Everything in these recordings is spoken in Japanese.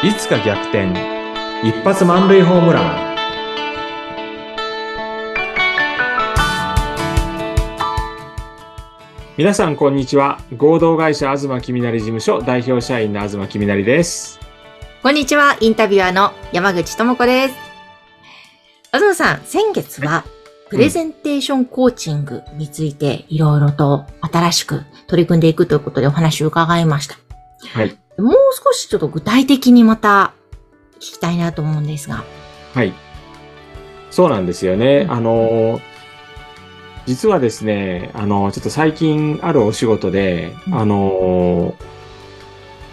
いつか逆転。一発満塁ホームラン。皆さんこんにちは。合同会社東きみなり事務所代表社員の東きみなりです。こんにちは、インタビュアーの山口智子です。東さん、先月は、プレゼンテーションコーチングについて、いろいろと新しく取り組んでいくということでお話を伺いました。はいもう少しちょっと具体的にまた聞きたいなと思うんですが。はい。そうなんですよね。あの実はですねあのちょっと最近あるお仕事で、うん。あの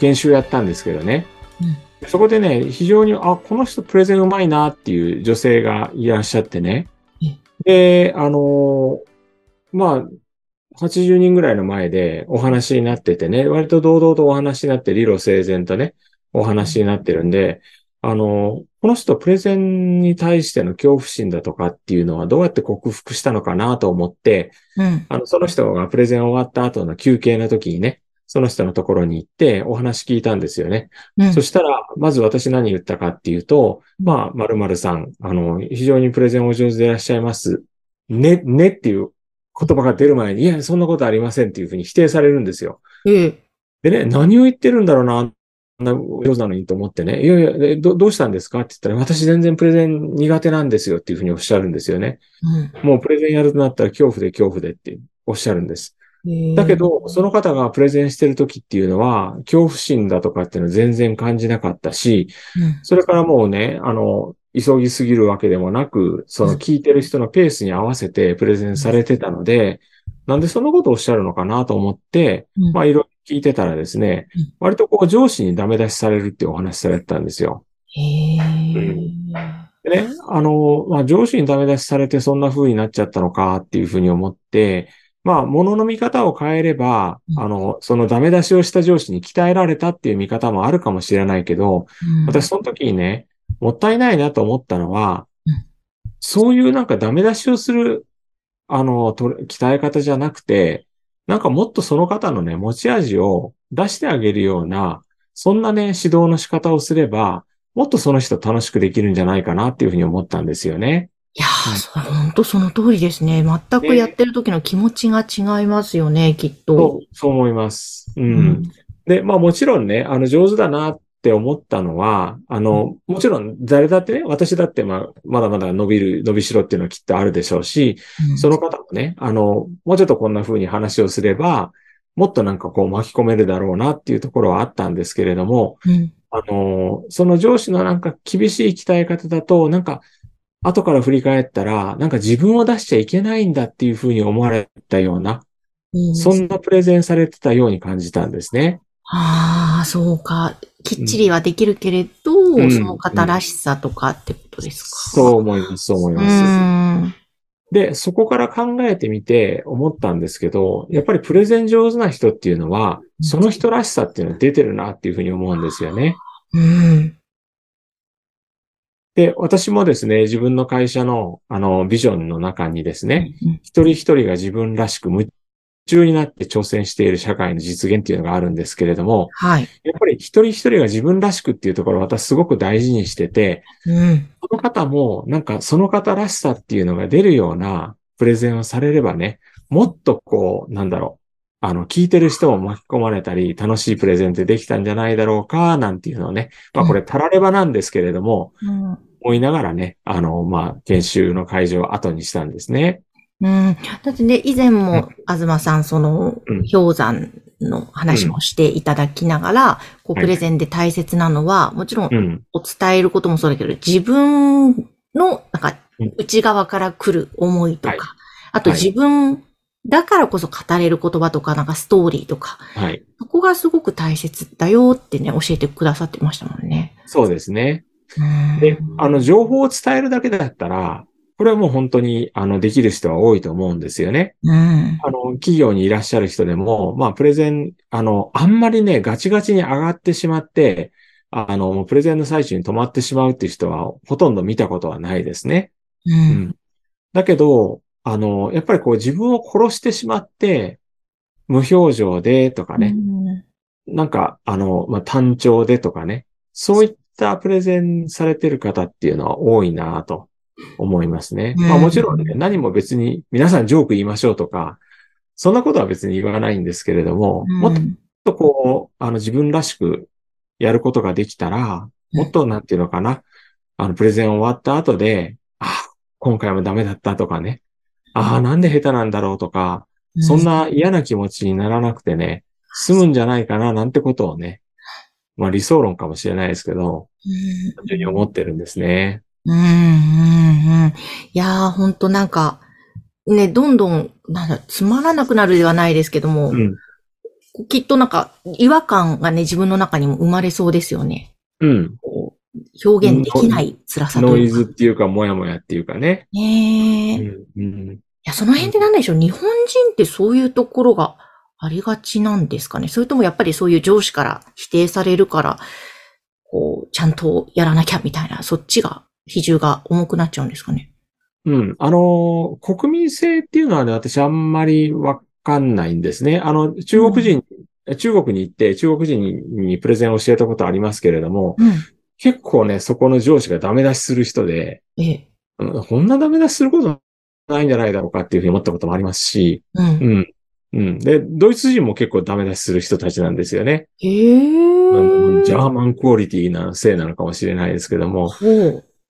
研修やったんですけどね、うん。そこでね、非常に、あ、この人プレゼンうまいなっていう女性がいらっしゃってね。で、あのーまあ、80人ぐらいの前でお話になっててね、割と堂々とお話になって、理路整然とね、お話になってるんで、あのーこの人プレゼンに対しての恐怖心だとかっていうのはどうやって克服したのかなと思って、うん。あの、その人がプレゼン終わった後の休憩の時にね、その人のところに行ってお話聞いたんですよね。うん。そしたら、まず私何言ったかっていうと、まあ、〇〇さん、あの、非常にプレゼンお上手でいらっしゃいます。ね、ねっていう言葉が出る前に、いや、そんなことありませんっていうふうに否定されるんですよ。ええ。でね、何を言ってるんだろうな、あんな上手なのにと思ってね、いやいや、でどどうしたんですかって言ったら、私全然プレゼン苦手なんですよっていうふうにおっしゃるんですよね。もうプレゼンやるとなったら恐怖で恐怖でっておっしゃるんです。うん。だけど、その方がプレゼンしてる時っていうのは、恐怖心だとかっていうのは全然感じなかったし、うん、それからもうね、あの、急ぎすぎるわけでもなく、その聞いてる人のペースに合わせてプレゼンされてたので、なんでそんなことをおっしゃるのかなと思って、うん。まあいろいろ聞いてたらですねうん、割とこう上司にダメ出しされるっていうお話されてたんですよ。へえ。でね、あの、まあ上司にダメ出しされてそんな風になっちゃったのかっていうふうに思って、まあ物の見方を変えればう、ん。あの、そのダメ出しをした上司に鍛えられたっていう見方もあるかもしれないけど、うん。私その時にね、もったいないなと思ったのはうん、そういうなんかダメ出しをする、あの、と鍛え方じゃなくて、なんかもっとその方のね、持ち味を出してあげるような、そんなね、指導の仕方をすれば、もっとその人楽しくできるんじゃないかなっていうふうに思ったんですよね。いやー、本当その通りですね。全くやってる時の気持ちが違いますよね、きっと。そう、そう思います。う。。うんで、まあもちろんね、あの上手だなって思ったのは、あの、もちろん誰だってね、私だってまあ、まだまだ伸びる、伸びしろっていうのはきっとあるでしょうし、うんその方もね、あの、もうちょっとこんな風に話をすれば、もっとなんかこう巻き込めるだろうなっていうところはあったんですけれども、うんあの、その上司のなんか厳しい鍛え方だと、なんか、後から振り返ったら、なんか自分を出しちゃいけないんだっていう風に思われたような、うんそんなプレゼンされてたように感じたんですね。ああ、そうか。きっちりはできるけれど、うんその方らしさとかってことですか？そう思います、そう思いうます。ん。で、そこから考えてみて思ったんですけど、やっぱりプレゼン上手な人っていうのは、その人らしさっていうのは出てるなっていうふうに思うんですよね。うん。で、私もですね、自分の会社の、あの、ビジョンの中にですね、うん一人一人が自分らしく夢中になって挑戦している社会の実現っていうのがあるんですけれども、はい。やっぱり一人一人が自分らしくっていうところを私すごく大事にしてて、うん。その方も、なんかその方らしさっていうのが出るようなプレゼンをされればね、もっとこう、なんだろう、あの、聞いてる人も巻き込まれたり、楽しいプレゼンってできたんじゃないだろうか、なんていうのをね、まあこれたらればなんですけれども、うん。思いながらね、あの、まあ、研修の会場を後にしたんですね。うん。だってね、以前も、東さん、そのうん、氷山の話もしていただきながら、こう、はいプレゼンで大切なのは、もちろんう、ん。お伝えることもそうだけど、自分の、なんかうん、内側から来る思いとか、はいあとはい自分だからこそ語れる言葉とか、なんかストーリーとか、はい。そこがすごく大切だよってね、教えてくださってましたもんね。そうですね。うんで、あの、情報を伝えるだけだったら、これはもう本当に、あの、できる人は多いと思うんですよね。うん。あの、企業にいらっしゃる人でも、まあ、プレゼン、あの、あんまりね、ガチガチに上がってしまって、あの、もうプレゼンの最中に止まってしまうっていう人は、ほとんど見たことはないですね。う。うんん。だけど、あの、やっぱりこう自分を殺してしまって、無表情でとかね、うんなんか、あの、まあ、単調でとかね、そういったプレゼンされてる方っていうのは多いなと思いますね。まあもちろんね、何も別に皆さんジョーク言いましょうとか、そんなことは別に言わないんですけれども、もっとこう、あの自分らしくやることができたら、もっとなんていうのかな、あのプレゼン終わった後で、あ、今回もダメだったとかね、ああ、なんで下手なんだろうとか、そんな嫌な気持ちにならなくてね、済むんじゃないかななんてことをね、まあ理想論かもしれないですけど、単純に思ってるんですね。うん、うん、うん。いやー、ほんとなんか、ね、どんどん、なんだ、つまらなくなるではないですけども、うん、きっとなんか、違和感がね、自分の中にも生まれそうですよね。うん。表現できない辛さというか。ノイズっていうか、もやもやっていうかね。ねえ、うん、うん。いや、その辺でなんでしょう、日本人ってそういうところがありがちなんですかね？それともやっぱりそういう上司から否定されるから、こう、ちゃんとやらなきゃみたいな、そっちが、比重が重くなっちゃうんですかね。うん。あの、国民性っていうのはね、私あんまりわかんないんですね。あの、中国人、うん、中国に行って中国人にプレゼンを教えたことありますけれども、うん、結構ね、そこの上司がダメ出しする人で、ええ、こんなダメ出しすることないんじゃないだろうかっていうふうに思ったこともありますし、うん。うん。うん。で、ドイツ人も結構ダメ出しする人たちなんですよね。へー。ジャーマンクオリティなせいなのかもしれないですけども。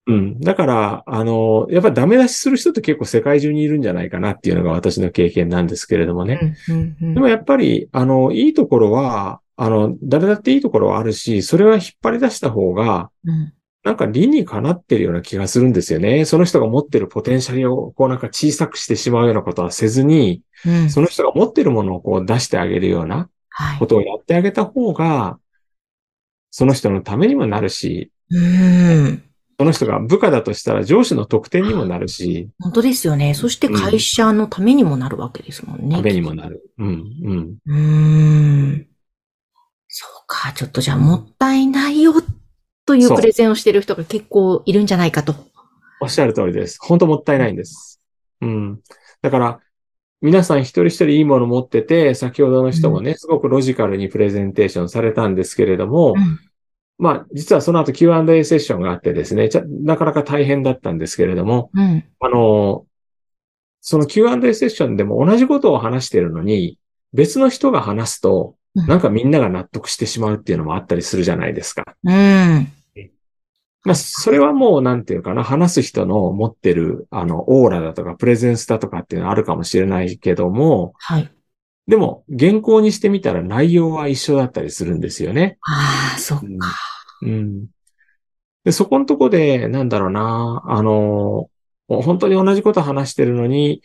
うん。だから、あの、やっぱりダメ出しする人って結構世界中にいるんじゃないかなっていうのが私の経験なんですけれどもね。うんうん、でもやっぱり、あの、いいところは、あの、誰だっていいところはあるし、それは引っ張り出した方が、うん、なんか理にかなってるような気がするんですよね。その人が持ってるポテンシャルをこうなんか小さくしてしまうようなことはせずに、うん、その人が持ってるものをこう出してあげるようなことをやってあげた方が、その人のためにもなるし、うん、その人が部下だとしたら上司の得点にもなるし。本当ですよね。そして会社のためにもなるわけですもんね。ためにもなる。うん、うん。うん。そうか。ちょっとじゃあもったいないよというプレゼンをしている人が結構いるんじゃないかと。おっしゃる通りです。本当もったいないんです。うん。だから、皆さん一人一人いいもの持ってて、先ほどの人もね、うん、すごくロジカルにプレゼンテーションされたんですけれども、うん、まあ、実はその後 Q&A セッションがあってですね、なかなか大変だったんですけれども、うん、あの、その Q&A セッションでも同じことを話しているのに、別の人が話すと、なんかみんなが納得してしまうっていうのもあったりするじゃないですか。うん。まあ、それはもう、なんていうかな、話す人の持ってる、あの、オーラだとか、プレゼンスだとかっていうのはあるかもしれないけども、はい。でも、原稿にしてみたら内容は一緒だったりするんですよね。ああ、そっか、うん。うん。で、そこのとこで、なんだろうな、あの、本当に同じこと話してるのに、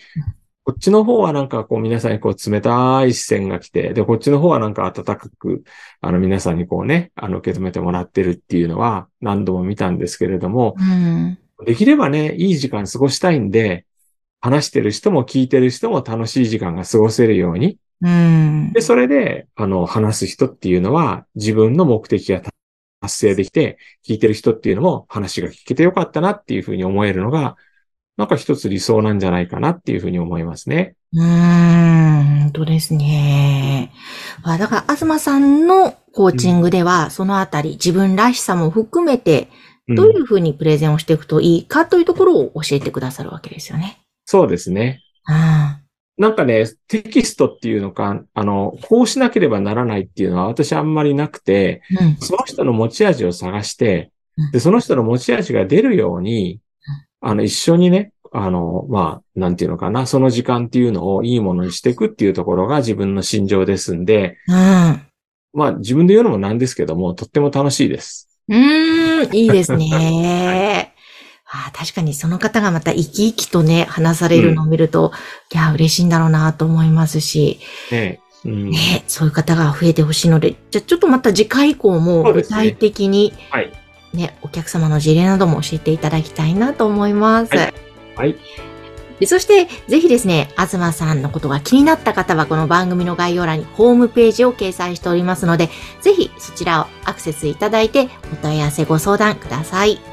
こっちの方はなんかこう皆さんにこう冷たい視線が来て、で、こっちの方はなんか温かく、あの皆さんにこうね、あの受け止めてもらってるっていうのは何度も見たんですけれども、うん、できればね、いい時間過ごしたいんで、話してる人も聞いてる人も楽しい時間が過ごせるように、うん、で、それで、あの、話す人っていうのは自分の目的が達成できて、聞いてる人っていうのも話が聞けてよかったなっていうふうに思えるのが、なんか一つ理想なんじゃないかなっていうふうに思いますね。うーん、本当ですね。だから、東さんのコーチングでは、そのあたり、自分らしさも含めて、どういうふうにプレゼンをしていくといいかというところを教えてくださるわけですよね。そうですね。なんかね、テキストっていうのか、あの、こうしなければならないっていうのは私あんまりなくて、うん、その人の持ち味を探して、で、その人の持ち味が出るように、あの、一緒にね、あの、まあ、なんていうのかな、その時間っていうのをいいものにしていくっていうところが自分の心情ですんで、うん、まあ、自分で言うのもなんですけども、とっても楽しいです。うん、いいですね。あ確かにその方がまた生き生きとね、話されるのを見ると、うん、いや、嬉しいんだろうなと思いますし、ねうん、ね、そういう方が増えてほしいので、じゃあちょっとまた次回以降も具体的に、ね、はい、ね、お客様の事例なども教えていただきたいなと思います。はい。はい、そして、ぜひですね、東さんのことが気になった方は、この番組の概要欄にホームページを掲載しておりますので、ぜひそちらをアクセスいただいて、お問い合わせご相談ください。